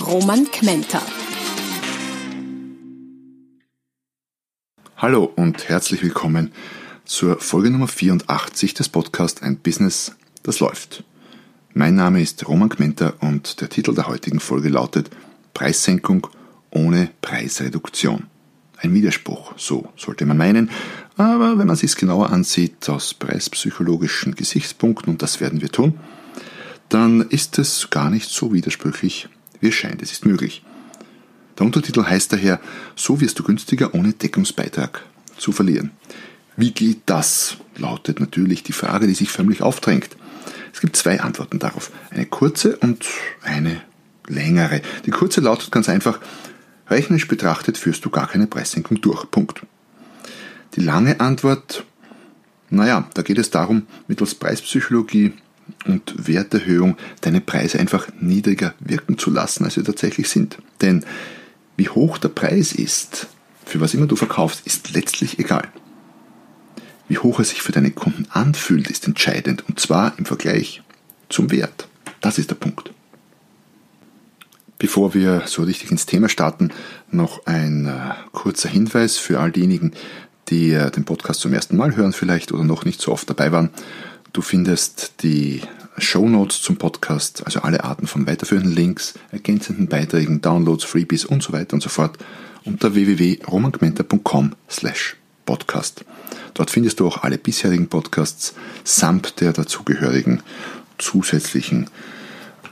Roman Kmenter. Hallo und herzlich willkommen zur Folge Nummer 84 des Podcasts Ein Business, das läuft. Mein Name ist Roman Kmenter und der Titel der heutigen Folge lautet Preissenkung ohne Preisreduktion. Ein Widerspruch, so sollte man meinen, aber wenn man sich genauer ansieht aus preispsychologischen Gesichtspunkten, und das werden wir tun, dann ist es gar nicht so widersprüchlich, wie es scheint. Es ist möglich. Der Untertitel heißt daher, so wirst du günstiger ohne Deckungsbeitrag zu verlieren. Wie geht das? lautet natürlich die Frage, die sich förmlich aufdrängt. Es gibt zwei Antworten darauf. Eine kurze und eine längere. Die kurze lautet ganz einfach, rechnerisch betrachtet führst du gar keine Preissenkung durch. Punkt. Die lange Antwort, naja, da geht es darum, mittels Preispsychologie und Werterhöhung deine Preise einfach niedriger wirken zu lassen, als sie tatsächlich sind. Denn wie hoch der Preis ist, für was immer du verkaufst, ist letztlich egal. Wie hoch er sich für deine Kunden anfühlt, ist entscheidend und zwar im Vergleich zum Wert. Das ist der Punkt. Bevor wir so richtig ins Thema starten, noch ein äh, kurzer Hinweis für all diejenigen, die äh, den Podcast zum ersten Mal hören vielleicht oder noch nicht so oft dabei waren. Du findest die Show Notes zum Podcast, also alle Arten von weiterführenden Links, ergänzenden Beiträgen, Downloads, Freebies und so weiter und so fort unter www.romangmenta.com slash podcast. Dort findest du auch alle bisherigen Podcasts samt der dazugehörigen zusätzlichen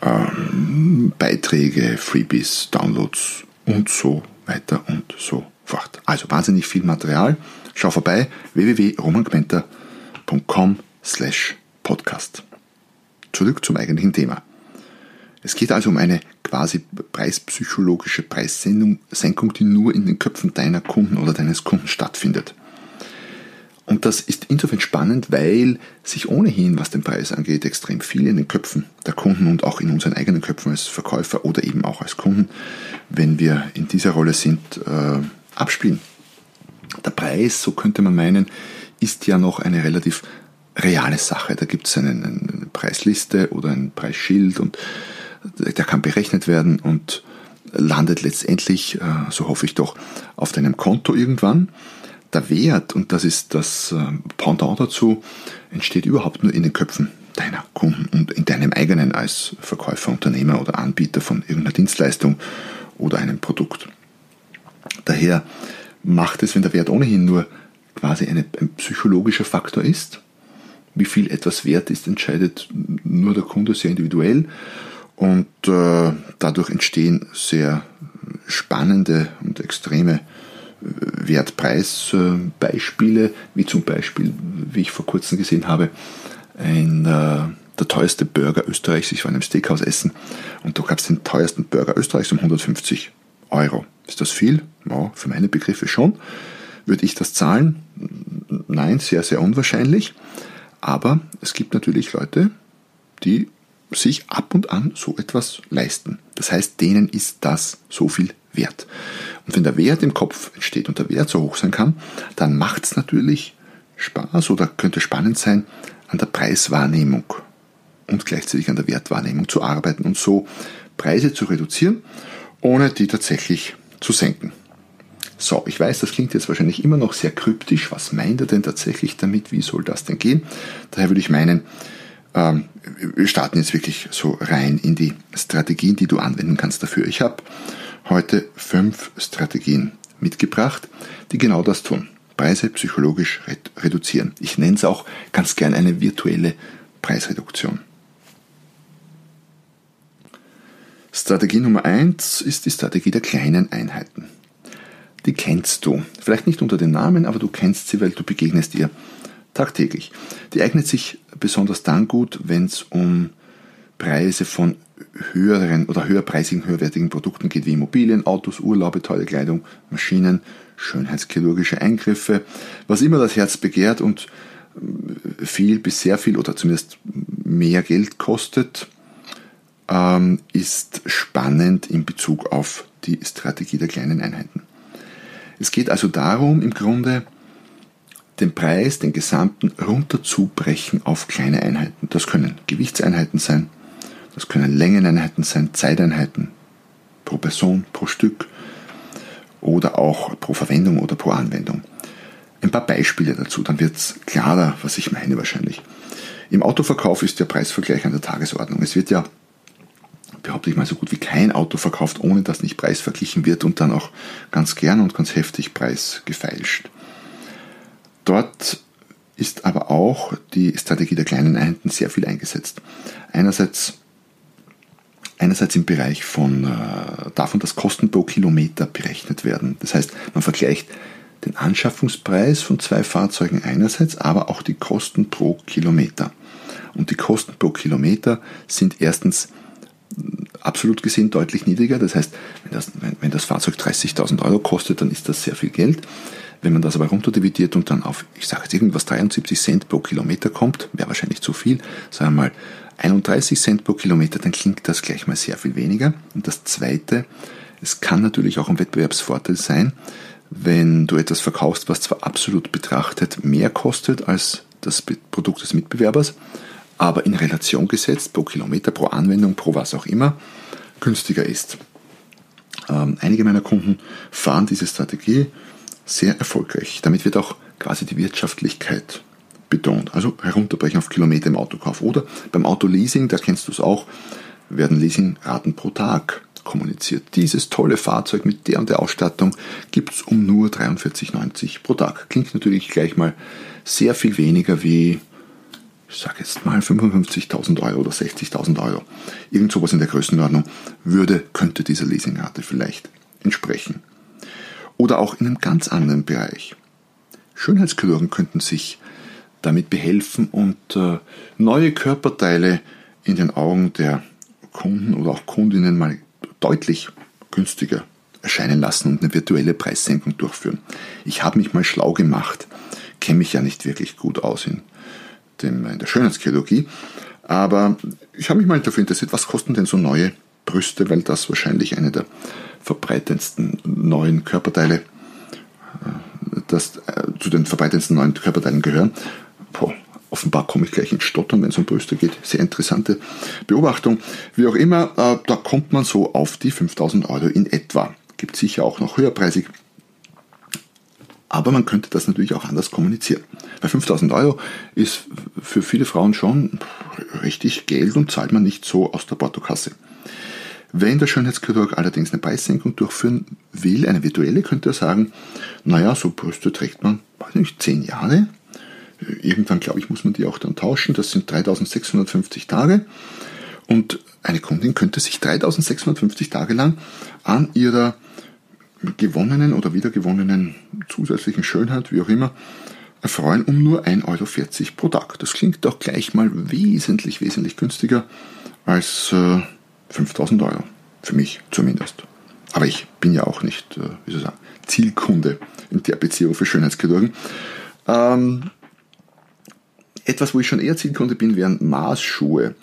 ähm, Beiträge, Freebies, Downloads und so weiter und so fort. Also wahnsinnig viel Material. Schau vorbei www.romangmenta.com podcast. Zurück zum eigentlichen Thema. Es geht also um eine quasi preispsychologische Preissenkung, die nur in den Köpfen deiner Kunden oder deines Kunden stattfindet. Und das ist insofern spannend, weil sich ohnehin, was den Preis angeht, extrem viel in den Köpfen der Kunden und auch in unseren eigenen Köpfen als Verkäufer oder eben auch als Kunden, wenn wir in dieser Rolle sind, äh, abspielen. Der Preis, so könnte man meinen, ist ja noch eine relativ reale Sache. Da gibt es eine, Preisliste oder ein Preisschild und der kann berechnet werden und landet letztendlich, äh, so hoffe ich doch, auf deinem Konto irgendwann. Der Wert, und das ist das äh, Pendant dazu, entsteht überhaupt nur in den Köpfen deiner Kunden und in deinem eigenen als Verkäufer, Unternehmer oder Anbieter von irgendeiner Dienstleistung oder einem Produkt. Daher macht es, wenn der Wert ohnehin nur quasi ein psychologischer Faktor ist, wie viel etwas wert ist, entscheidet nur der Kunde sehr individuell. Und äh, dadurch entstehen sehr spannende und extreme äh, Wertpreisbeispiele, wie zum Beispiel, wie ich vor kurzem gesehen habe, ein, äh, der teuerste Burger Österreichs. Ich war in einem Steakhouse essen und da gab es den teuersten Burger Österreichs um 150 Euro. Ist das viel? Ja, für meine Begriffe schon. Würde ich das zahlen? Nein, sehr, sehr unwahrscheinlich. Aber es gibt natürlich Leute, die sich ab und an so etwas leisten. Das heißt, denen ist das so viel wert. Und wenn der Wert im Kopf entsteht und der Wert so hoch sein kann, dann macht es natürlich Spaß oder könnte spannend sein, an der Preiswahrnehmung und gleichzeitig an der Wertwahrnehmung zu arbeiten und so Preise zu reduzieren, ohne die tatsächlich zu senken. So, ich weiß, das klingt jetzt wahrscheinlich immer noch sehr kryptisch. Was meint er denn tatsächlich damit? Wie soll das denn gehen? Daher würde ich meinen, ähm, wir starten jetzt wirklich so rein in die Strategien, die du anwenden kannst dafür. Ich habe heute fünf Strategien mitgebracht, die genau das tun. Preise psychologisch reduzieren. Ich nenne es auch ganz gern eine virtuelle Preisreduktion. Strategie Nummer eins ist die Strategie der kleinen Einheiten die kennst du. Vielleicht nicht unter den Namen, aber du kennst sie, weil du begegnest ihr tagtäglich. Die eignet sich besonders dann gut, wenn es um Preise von höheren oder höherpreisigen, höherwertigen Produkten geht, wie Immobilien, Autos, Urlaube, tolle Kleidung, Maschinen, schönheitschirurgische Eingriffe, was immer das Herz begehrt und äh, viel bis sehr viel oder zumindest mehr Geld kostet, ähm, ist spannend in Bezug auf die Strategie der kleinen Einheiten. Es geht also darum, im Grunde den Preis, den gesamten, runterzubrechen auf kleine Einheiten. Das können Gewichtseinheiten sein, das können Längeneinheiten sein, Zeiteinheiten pro Person, pro Stück oder auch pro Verwendung oder pro Anwendung. Ein paar Beispiele dazu, dann wird es klarer, was ich meine wahrscheinlich. Im Autoverkauf ist der Preisvergleich an der Tagesordnung. Es wird ja, behaupte ich mal, so gut wie kein Auto verkauft, ohne dass nicht preisverglichen wird und dann auch ganz gern und ganz heftig preisgefeilscht. Dort ist aber auch die Strategie der kleinen Einheiten sehr viel eingesetzt. Einerseits einerseits im Bereich von äh, davon, dass Kosten pro Kilometer berechnet werden. Das heißt, man vergleicht den Anschaffungspreis von zwei Fahrzeugen einerseits, aber auch die Kosten pro Kilometer. Und die Kosten pro Kilometer sind erstens absolut gesehen deutlich niedriger. Das heißt, wenn das, wenn, wenn das Fahrzeug 30.000 Euro kostet, dann ist das sehr viel Geld. Wenn man das aber runterdividiert und dann auf, ich sage jetzt irgendwas, 73 Cent pro Kilometer kommt, wäre wahrscheinlich zu viel, sagen wir mal 31 Cent pro Kilometer, dann klingt das gleich mal sehr viel weniger. Und das Zweite, es kann natürlich auch ein Wettbewerbsvorteil sein, wenn du etwas verkaufst, was zwar absolut betrachtet mehr kostet als das Produkt des Mitbewerbers, aber in Relation gesetzt, pro Kilometer, pro Anwendung, pro was auch immer, günstiger ist. Ähm, einige meiner Kunden fahren diese Strategie sehr erfolgreich. Damit wird auch quasi die Wirtschaftlichkeit betont. Also herunterbrechen auf Kilometer im Autokauf. Oder beim Autoleasing, da kennst du es auch, werden Leasingraten pro Tag kommuniziert. Dieses tolle Fahrzeug mit der und der Ausstattung gibt es um nur 43,90 pro Tag. Klingt natürlich gleich mal sehr viel weniger wie, ich sage jetzt mal 55.000 Euro oder 60.000 Euro. Irgend sowas in der Größenordnung würde, könnte dieser Leasingrate vielleicht entsprechen. Oder auch in einem ganz anderen Bereich. Schönheitschirurgen könnten sich damit behelfen und äh, neue Körperteile in den Augen der Kunden oder auch Kundinnen mal deutlich günstiger erscheinen lassen und eine virtuelle Preissenkung durchführen. Ich habe mich mal schlau gemacht, kenne mich ja nicht wirklich gut aus in, dem, in der Schönheitschirurgie, aber ich habe mich mal dafür interessiert, was kosten denn so neue Brüste, weil das wahrscheinlich eine der verbreitendsten neuen Körperteile, äh, das äh, zu den verbreitendsten neuen Körperteilen gehören. Boah, offenbar komme ich gleich ins Stottern, wenn es um Brüste geht. Sehr interessante Beobachtung. Wie auch immer, äh, da kommt man so auf die 5000 Euro in etwa. Gibt sicher auch noch höherpreisig. Aber man könnte das natürlich auch anders kommunizieren. Bei 5000 Euro ist für viele Frauen schon richtig Geld und zahlt man nicht so aus der Portokasse. Wenn der Schönheitschirurg allerdings eine Preissenkung durchführen will, eine virtuelle, könnte er sagen, naja, so Brüste trägt man, weiß nicht, 10 Jahre, Irgendwann, glaube ich, muss man die auch dann tauschen. Das sind 3650 Tage. Und eine Kundin könnte sich 3650 Tage lang an ihrer gewonnenen oder wiedergewonnenen zusätzlichen Schönheit, wie auch immer, erfreuen um nur 1,40 Euro pro Tag. Das klingt doch gleich mal wesentlich, wesentlich günstiger als äh, 5000 Euro. Für mich zumindest. Aber ich bin ja auch nicht, äh, wie soll ich sagen, Zielkunde in der Beziehung für Schönheitschirurgen. Ähm, etwas, wo ich schon eher ziehen konnte, bin, wären Maßschuhe.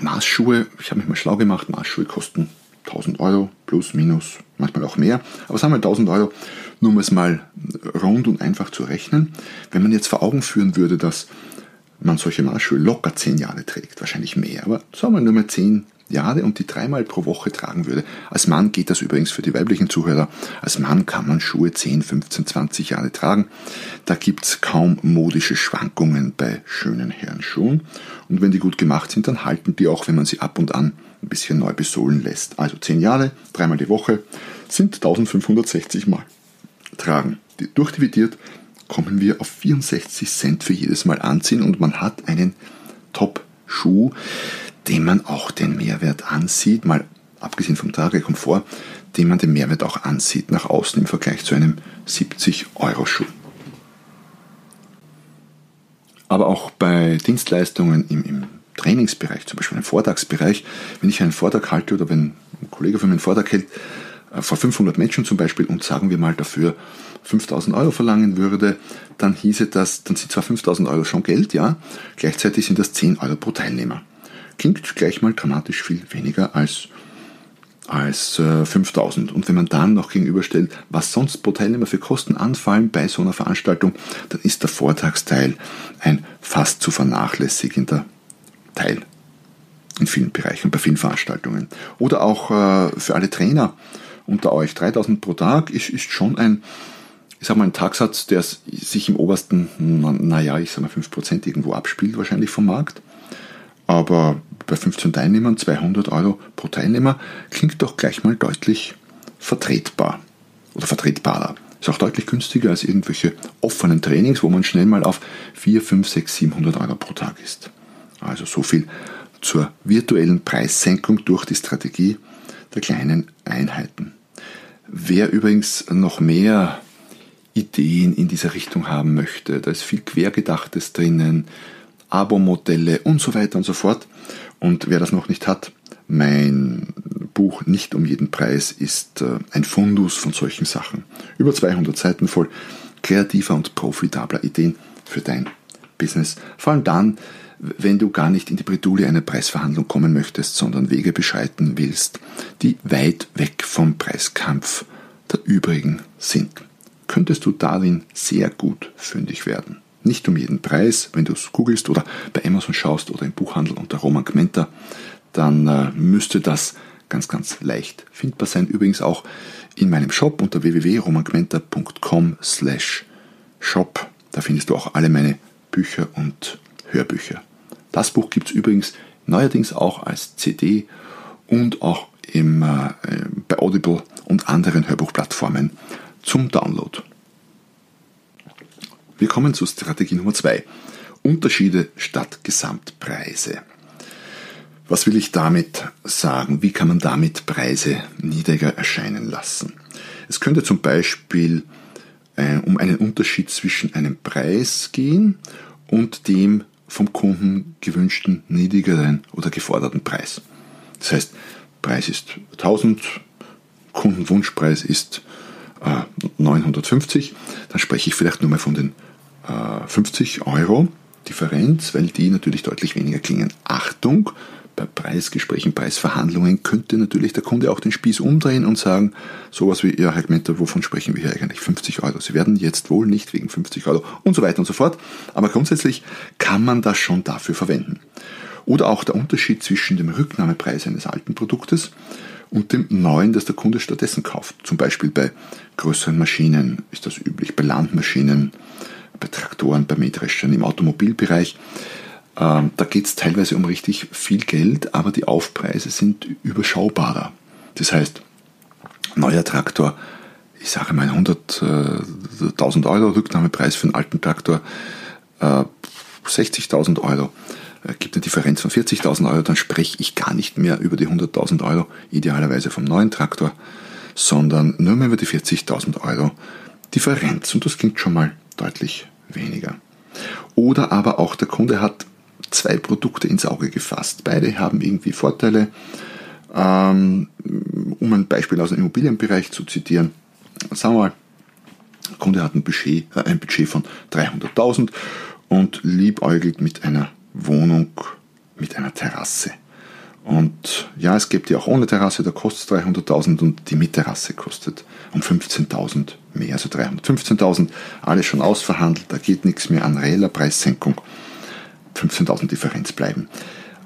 Maßschuhe, ich habe mich mal schlau gemacht, Maßschuhe kosten 1000 Euro plus, minus, manchmal auch mehr. Aber sagen wir 1000 Euro, nur um es mal rund und einfach zu rechnen. Wenn man jetzt vor Augen führen würde, dass man solche Maßschuhe locker 10 Jahre trägt, wahrscheinlich mehr, aber sagen wir nur mal 10 Jahre und die dreimal pro Woche tragen würde. Als Mann geht das übrigens für die weiblichen Zuhörer. Als Mann kann man Schuhe 10, 15, 20 Jahre tragen. Da gibt's kaum modische Schwankungen bei schönen Herrenschuhen. Und wenn die gut gemacht sind, dann halten die auch, wenn man sie ab und an bisschen neu besohlen lässt. Also 10 Jahre, dreimal die Woche sind 1560 Mal tragen. Durchdividiert kommen wir auf 64 Cent für jedes Mal anziehen und man hat einen Top-Schuh, dem man auch den Mehrwert ansieht, mal abgesehen vom Tragekomfort, dem man den Mehrwert auch ansieht nach außen im Vergleich zu einem 70-Euro-Schuh. Aber auch bei Dienstleistungen im, im Trainingsbereich, zum Beispiel einen Vortragsbereich, wenn ich einen Vortrag halte oder wenn ein Kollege von mir einen Vortrag hält, äh, vor 500 Menschen zum Beispiel und sagen wir mal dafür 5000 Euro verlangen würde, dann hieße das, dann sind zwar 5000 Euro schon Geld, ja, gleichzeitig sind das 10 Euro pro Teilnehmer. Klingt gleich mal dramatisch viel weniger als, als äh, 5000. Und wenn man dann noch gegenüberstellt, was sonst pro Teilnehmer für Kosten anfallen bei so einer Veranstaltung, dann ist der Vortragsteil ein fast zu vernachlässigender Teil in vielen Bereichen, bei vielen Veranstaltungen. Oder auch äh, für alle Trainer unter euch. 3000 pro Tag ist, ist schon ein, ich sag mal, ein Tagsatz, der sich im obersten, naja, ich sag mal 5% irgendwo abspielt, wahrscheinlich vom Markt. Aber bei 15 Teilnehmern 200 Euro pro Teilnehmer klingt doch gleich mal deutlich vertretbar oder vertretbarer. Ist auch deutlich günstiger als irgendwelche offenen Trainings, wo man schnell mal auf 4, 5, 6, 700 Euro pro Tag ist. Also so viel zur virtuellen Preissenkung durch die Strategie der kleinen Einheiten. Wer übrigens noch mehr Ideen in dieser Richtung haben möchte, da ist viel Quergedachtes drinnen, Abo-Modelle und so weiter und so fort. Und wer das noch nicht hat, mein Buch Nicht um jeden Preis ist äh, ein Fundus von solchen Sachen. Über 200 Seiten voll kreativer und profitabler Ideen für dein Business. Vor allem dann, wenn du gar nicht in die Bredouille einer Preisverhandlung kommen möchtest, sondern Wege beschreiten willst, die weit weg vom Preiskampf der übrigen sind. Könntest du darin sehr gut fündig werden. Nicht um jeden Preis, wenn du es googelst oder bei Amazon schaust oder im Buchhandel unter Roman Gmenta, dann äh, müsste das ganz, ganz leicht findbar sein. Übrigens auch in meinem Shop unter www.romangmenta.com slash shop. Da findest du auch alle meine Bücher und Hörbücher. Das Buch gibt es übrigens neuerdings auch als CD und auch im, äh, bei Audible und anderen Hörbuchplattformen zum Download. Wir kommen zu Strategie Nummer 2. Unterschiede statt Gesamtpreise. Was will ich damit sagen? Wie kann man damit Preise niedriger erscheinen lassen? Es könnte zum Beispiel äh, um einen Unterschied zwischen einem Preis gehen und dem vom Kunden gewünschten niedrigeren oder geforderten Preis. Das heißt, Preis ist 1000, Kundenwunschpreis ist äh, 950, dann spreche ich vielleicht nur mal von den äh, 50 Euro Differenz, weil die natürlich deutlich weniger klingen. Achtung, bei Preisgesprächen, Preisverhandlungen könnte natürlich der Kunde auch den Spieß umdrehen und sagen, sowas wie, ja, Herr Gmenter, wovon sprechen wir hier eigentlich? 50 Euro. Sie werden jetzt wohl nicht wegen 50 Euro und so weiter und so fort. Aber grundsätzlich kann man das schon dafür verwenden. Oder auch der Unterschied zwischen dem Rücknahmepreis eines alten Produktes und dem neuen, das der Kunde stattdessen kauft. Zum Beispiel bei größeren Maschinen ist das üblich, bei Landmaschinen, bei Traktoren, bei Mähdreschern, im Automobilbereich. Ähm, da geht es teilweise um richtig viel Geld, aber die Aufpreise sind überschaubarer. Das heißt, neuer Traktor, ich sage mal 100.000 äh, Euro Rücknahmepreis für einen alten Traktor, äh, 60.000 Euro, äh, gibt eine Differenz von 40.000 Euro, dann spreche ich gar nicht mehr über die 100.000 Euro, idealerweise vom neuen Traktor, sondern nur mehr über die 40.000 Euro Differenz. Und das klingt schon mal deutlich weniger. Oder aber auch der Kunde hat zwei Produkte ins Auge gefasst. Beide haben irgendwie Vorteile. Ähm, um ein Beispiel aus dem Immobilienbereich zu zitieren, sagen wir mal, der Kunde hat ein Budget, äh, ein Budget von 300.000 und liebäugelt mit einer Wohnung mit einer Terrasse. Und ja, es gibt ja auch ohne Terrasse, da kostet es 300.000 und die mit Terrasse kostet um 15.000 mehr, also 315.000, alles schon ausverhandelt, da geht nichts mehr an reeller Preissenkung. 15.000 Differenz bleiben.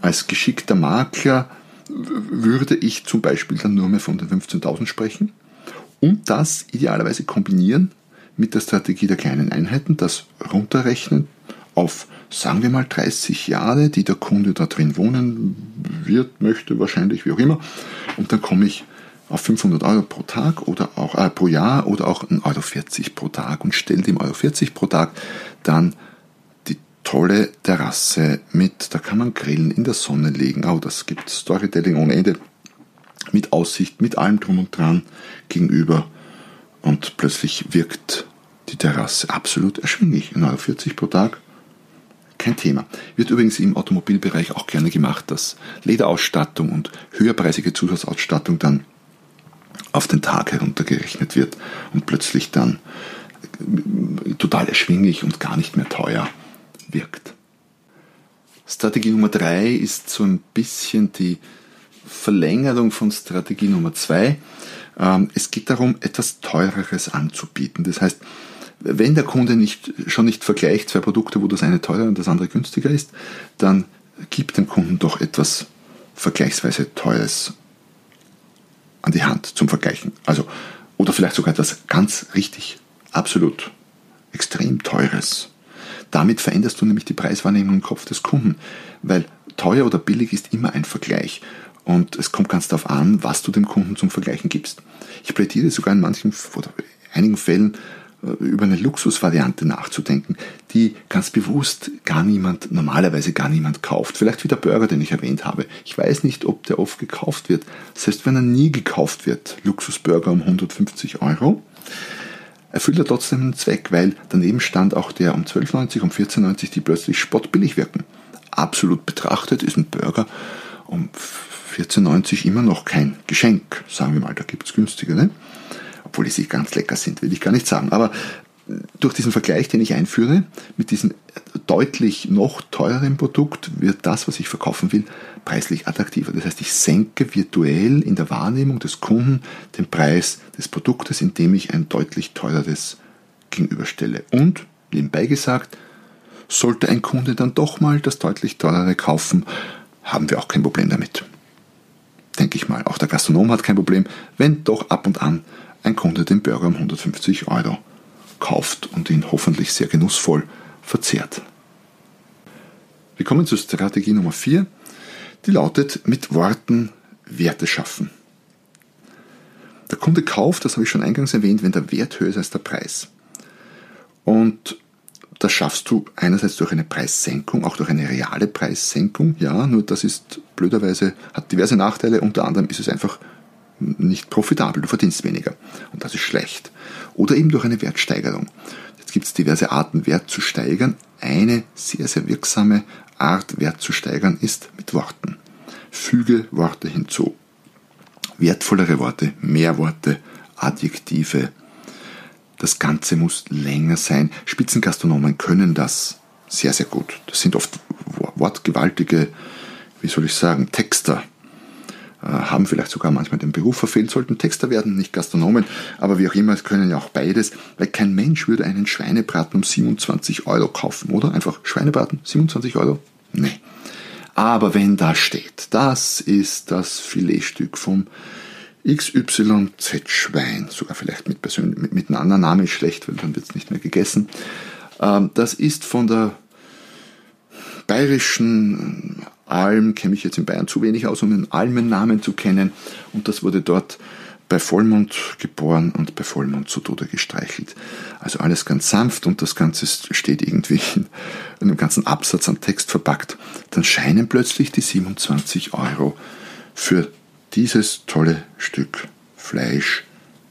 Als geschickter Makler würde ich zum Beispiel dann nur mehr von den 15.000 sprechen und das idealerweise kombinieren mit der Strategie der kleinen Einheiten, das runterrechnen auf, sagen wir mal, 30 Jahre, die der Kunde da drin wohnen wird, möchte, wahrscheinlich, wie auch immer. Und dann komme ich auf 500 Euro pro Tag oder auch äh, pro Jahr oder auch 1,40 Euro pro Tag und stelle dem Euro 40 pro Tag dann tolle Terrasse mit, da kann man grillen, in der Sonne legen. Oh, das gibt Storytelling ohne Ende. Mit Aussicht, mit allem drum und dran gegenüber. Und plötzlich wirkt die Terrasse absolut erschwinglich. 9,40 pro Tag. kein Thema. Wird übrigens im Automobilbereich auch gerne gemacht, dass Lederausstattung und höherpreisige Zusatzausstattung dann auf den Tag heruntergerechnet wird und plötzlich dann äh, total erschwinglich und gar nicht mehr teuer wirkt. Strategie Nummer drei ist so ein bisschen die Verlängerung von Strategie Nummer zwei. Ähm, es geht darum, etwas Teureres anzubieten. Das heißt, wenn der Kunde nicht, schon nicht vergleicht zwei Produkte, wo das eine teurer und das andere günstiger ist, dann gibt dem Kunden doch etwas vergleichsweise Teures an die Hand zum Vergleichen. Also, oder vielleicht sogar etwas ganz richtig, absolut extrem Teures. Damit veränderst du nämlich die Preiswahrnehmung im Kopf des Kunden, weil teuer oder billig ist immer ein Vergleich. Und es kommt ganz darauf an, was du dem Kunden zum Vergleichen gibst. Ich plädiere sogar in manchen oder einigen Fällen äh, über eine Luxusvariante nachzudenken, die ganz bewusst gar niemand, normalerweise gar niemand kauft. Vielleicht wie der Burger, den ich erwähnt habe. Ich weiß nicht, ob der oft gekauft wird. Selbst wenn er nie gekauft wird, Luxusburger um 150 Euro, erfüllt er trotzdem einen Zweck, weil daneben stand auch der um 12,90, um 14,90, die plötzlich spottbillig wirken. Absolut betrachtet ist ein Burger um 14,90 immer noch kein Geschenk. Sagen wir mal, da gibt es günstigere. Obwohl die sich ganz lecker sind, will ich gar nicht sagen. Aber durch diesen Vergleich, den ich einführe, mit diesem deutlich noch teureren Produkt, wird das, was ich verkaufen will, preislich attraktiver. Das heißt, ich senke virtuell in der Wahrnehmung des Kunden den Preis des Produktes, indem ich ein deutlich teureres gegenüberstelle. Und, nebenbei gesagt, sollte ein Kunde dann doch mal das deutlich teurere kaufen, haben wir auch kein Problem damit denke ich mal. Auch der Gastronom hat kein Problem, wenn doch ab und an ein Kunde den Burger um 150 Euro kauft und ihn hoffentlich sehr genussvoll verzehrt. Wir kommen zur Strategie Nummer 4, die lautet mit Worten Werte schaffen. Der Kunde kauft, das habe ich schon eingangs erwähnt, wenn der Wert höher ist als der Preis. Und das schaffst du einerseits durch eine Preissenkung, auch durch eine reale Preissenkung, ja, nur das ist blöderweise, hat diverse Nachteile, unter anderem ist es einfach nicht profitabel, du verdienst weniger und das ist schlecht. Oder eben durch eine Wertsteigerung. Jetzt gibt es diverse Arten, Wert zu steigern. Eine sehr, sehr wirksame Art, Wert zu steigern, ist mit Worten. Füge Worte hinzu. Wertvollere Worte, mehr Worte, Adjektive, das Ganze muss länger sein. Spitzengastronomen können das sehr, sehr gut. Das sind oft wortgewaltige, wie soll ich sagen, Texter. Äh, haben vielleicht sogar manchmal den Beruf verfehlt, sollten Texter werden, nicht Gastronomen, aber wie auch immer, es können ja auch beides, weil kein Mensch würde einen Schweinebraten um 27 Euro kaufen, oder? Einfach Schweinebraten, 27 Euro? Nee. Aber wenn da steht, das ist das Filetstück vom XYZ-Schwein, sogar vielleicht mit, mit, mit einem anderen Namen ist schlecht, weil dann wird es nicht mehr gegessen. Ähm, das ist von der bayerischen Alm, kenne ich jetzt in Bayern zu wenig aus, um den Almennamen zu kennen. Und das wurde dort bei Vollmond geboren und bei Vollmond zu Tode gestreichelt. Also alles ganz sanft und das Ganze steht irgendwie in einem ganzen Absatz am Text verpackt. Dann scheinen plötzlich die 27 Euro für dieses tolle Stück Fleisch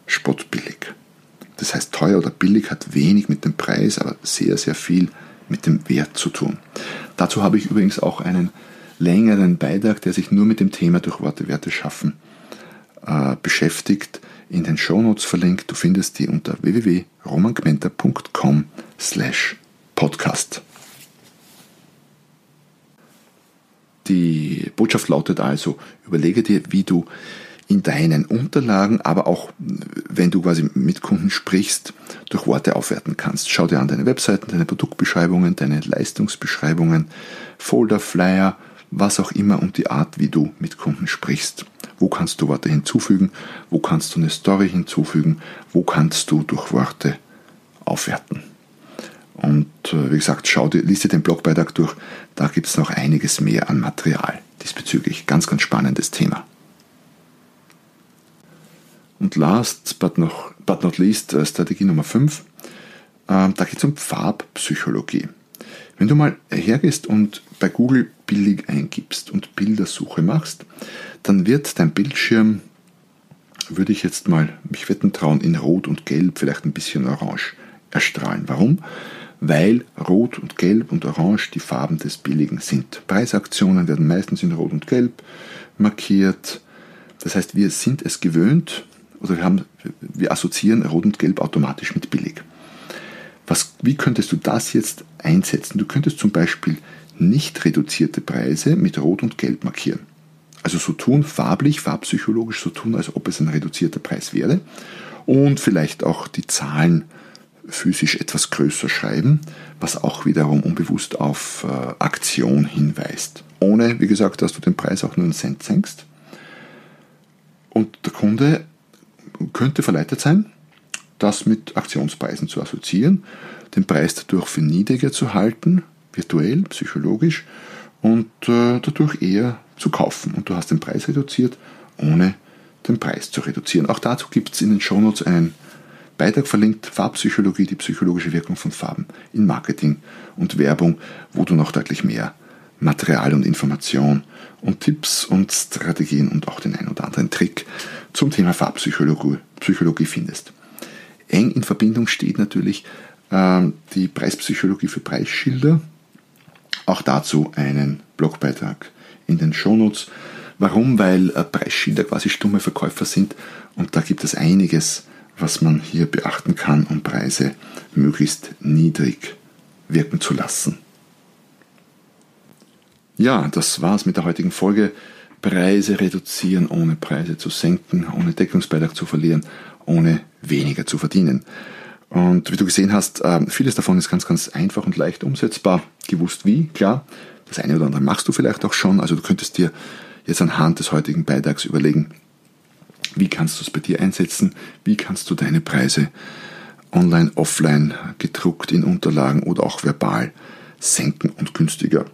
spottbillig. Das heißt, teuer oder billig hat wenig mit dem Preis, aber sehr, sehr viel mit dem Wert zu tun. Dazu habe ich übrigens auch einen längeren Beitrag, der sich nur mit dem Thema durch Worte Werte schaffen äh, beschäftigt, in den Shownotes verlinkt. Du findest die unter www.romangmenta.com slash podcast. Die Botschaft lautet also, überlege dir, wie du in deinen Unterlagen, aber auch wenn du quasi mit Kunden sprichst, durch Worte aufwerten kannst. Schau dir an deine Webseiten, deine Produktbeschreibungen, deine Leistungsbeschreibungen, Folder, Flyer, was auch immer und die Art, wie du mit Kunden sprichst. Wo kannst du Worte hinzufügen? Wo kannst du eine Story hinzufügen? Wo kannst du durch Worte aufwerten? Und äh, wie gesagt, schau dir, liest dir den Blogbeitrag durch. Da gibt es noch einiges mehr an Material diesbezüglich. Ganz, ganz spannendes Thema. Und last but, noch, but not least, äh, Strategie Nummer 5. Ähm, da geht es um Farbpsychologie. Wenn du mal hergehst und bei Google billig eingibst und Bildersuche machst, dann wird dein Bildschirm, würde ich jetzt mal mich wetten trauen, in Rot und Gelb, vielleicht ein bisschen Orange erstrahlen. Warum? weil Rot und Gelb und Orange die Farben des Billigen sind. Preisaktionen werden meistens in Rot und Gelb markiert. Das heißt, wir sind es gewöhnt oder wir, haben, wir assoziieren Rot und Gelb automatisch mit billig. Was, wie könntest du das jetzt einsetzen? Du könntest zum Beispiel nicht reduzierte Preise mit Rot und Gelb markieren. Also so tun, farblich, farbpsychologisch so tun, als ob es ein reduzierter Preis wäre. Und vielleicht auch die Zahlen physisch etwas größer schreiben, was auch wiederum unbewusst auf äh, Aktion hinweist. Ohne, wie gesagt, dass du den Preis auch nur einen Cent senkst. Und der Kunde könnte verleitet sein, das mit Aktionspreisen zu assoziieren, den Preis dadurch für niedriger zu halten, virtuell, psychologisch, und äh, dadurch eher zu kaufen. Und du hast den Preis reduziert, ohne den Preis zu reduzieren. Auch dazu gibt es in den Shownotes einen Beitrag verlinkt, Farbpsychologie, die psychologische Wirkung von Farben in Marketing und Werbung, wo du noch deutlich mehr Material und Information und Tipps und Strategien und auch den ein oder anderen Trick zum Thema Farbpsychologie Psychologie findest. Eng in Verbindung steht natürlich äh, die Preispsychologie für Preisschilder. Auch dazu einen Blogbeitrag in den Shownotes. Warum? Weil äh, Preisschilder quasi stumme Verkäufer sind und da gibt es einiges, was man hier beachten kann, um Preise möglichst niedrig wirken zu lassen. Ja, das war's mit der heutigen Folge. Preise reduzieren, ohne Preise zu senken, ohne Deckungsbeitrag zu verlieren, ohne weniger zu verdienen. Und wie du gesehen hast, ähm, vieles davon ist ganz, ganz einfach und leicht umsetzbar. Gewusst wie, klar. Das eine oder andere machst du vielleicht auch schon. Also du könntest dir jetzt anhand des heutigen Beitrags überlegen, wie kannst du es bei dir einsetzen? Wie kannst du deine Preise online, offline, gedruckt in Unterlagen oder auch verbal senken und günstiger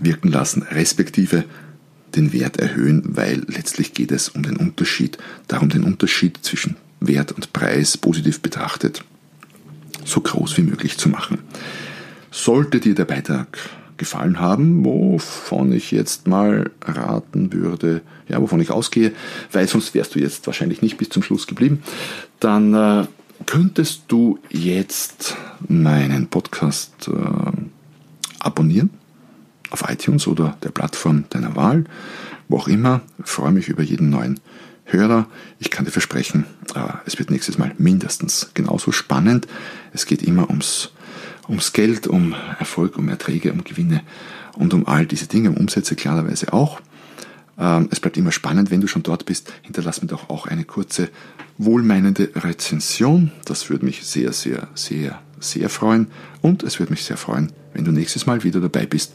wirken lassen, respektive den Wert erhöhen, weil letztlich geht es um den Unterschied, darum den Unterschied zwischen Wert und Preis positiv betrachtet so groß wie möglich zu machen. Sollte dir der Beitrag gefallen haben, wovon ich jetzt mal raten würde, ja, wovon ich ausgehe, weil sonst wärst du jetzt wahrscheinlich nicht bis zum Schluss geblieben, dann äh, könntest du jetzt meinen Podcast äh, abonnieren auf iTunes oder der Plattform deiner Wahl, wo auch immer. Ich freue mich über jeden neuen Hörer. Ich kann dir versprechen, äh, es wird nächstes Mal mindestens genauso spannend. Es geht immer ums ums Geld, um Erfolg, um Erträge, um Gewinne und um all diese Dinge, um Umsätze klarerweise auch. Ähm, es bleibt immer spannend, wenn du schon dort bist, hinterlass mir doch auch eine kurze, wohlmeinende Rezension. Das würde mich sehr, sehr, sehr, sehr freuen. Und es würde mich sehr freuen, wenn du nächstes Mal wieder dabei bist,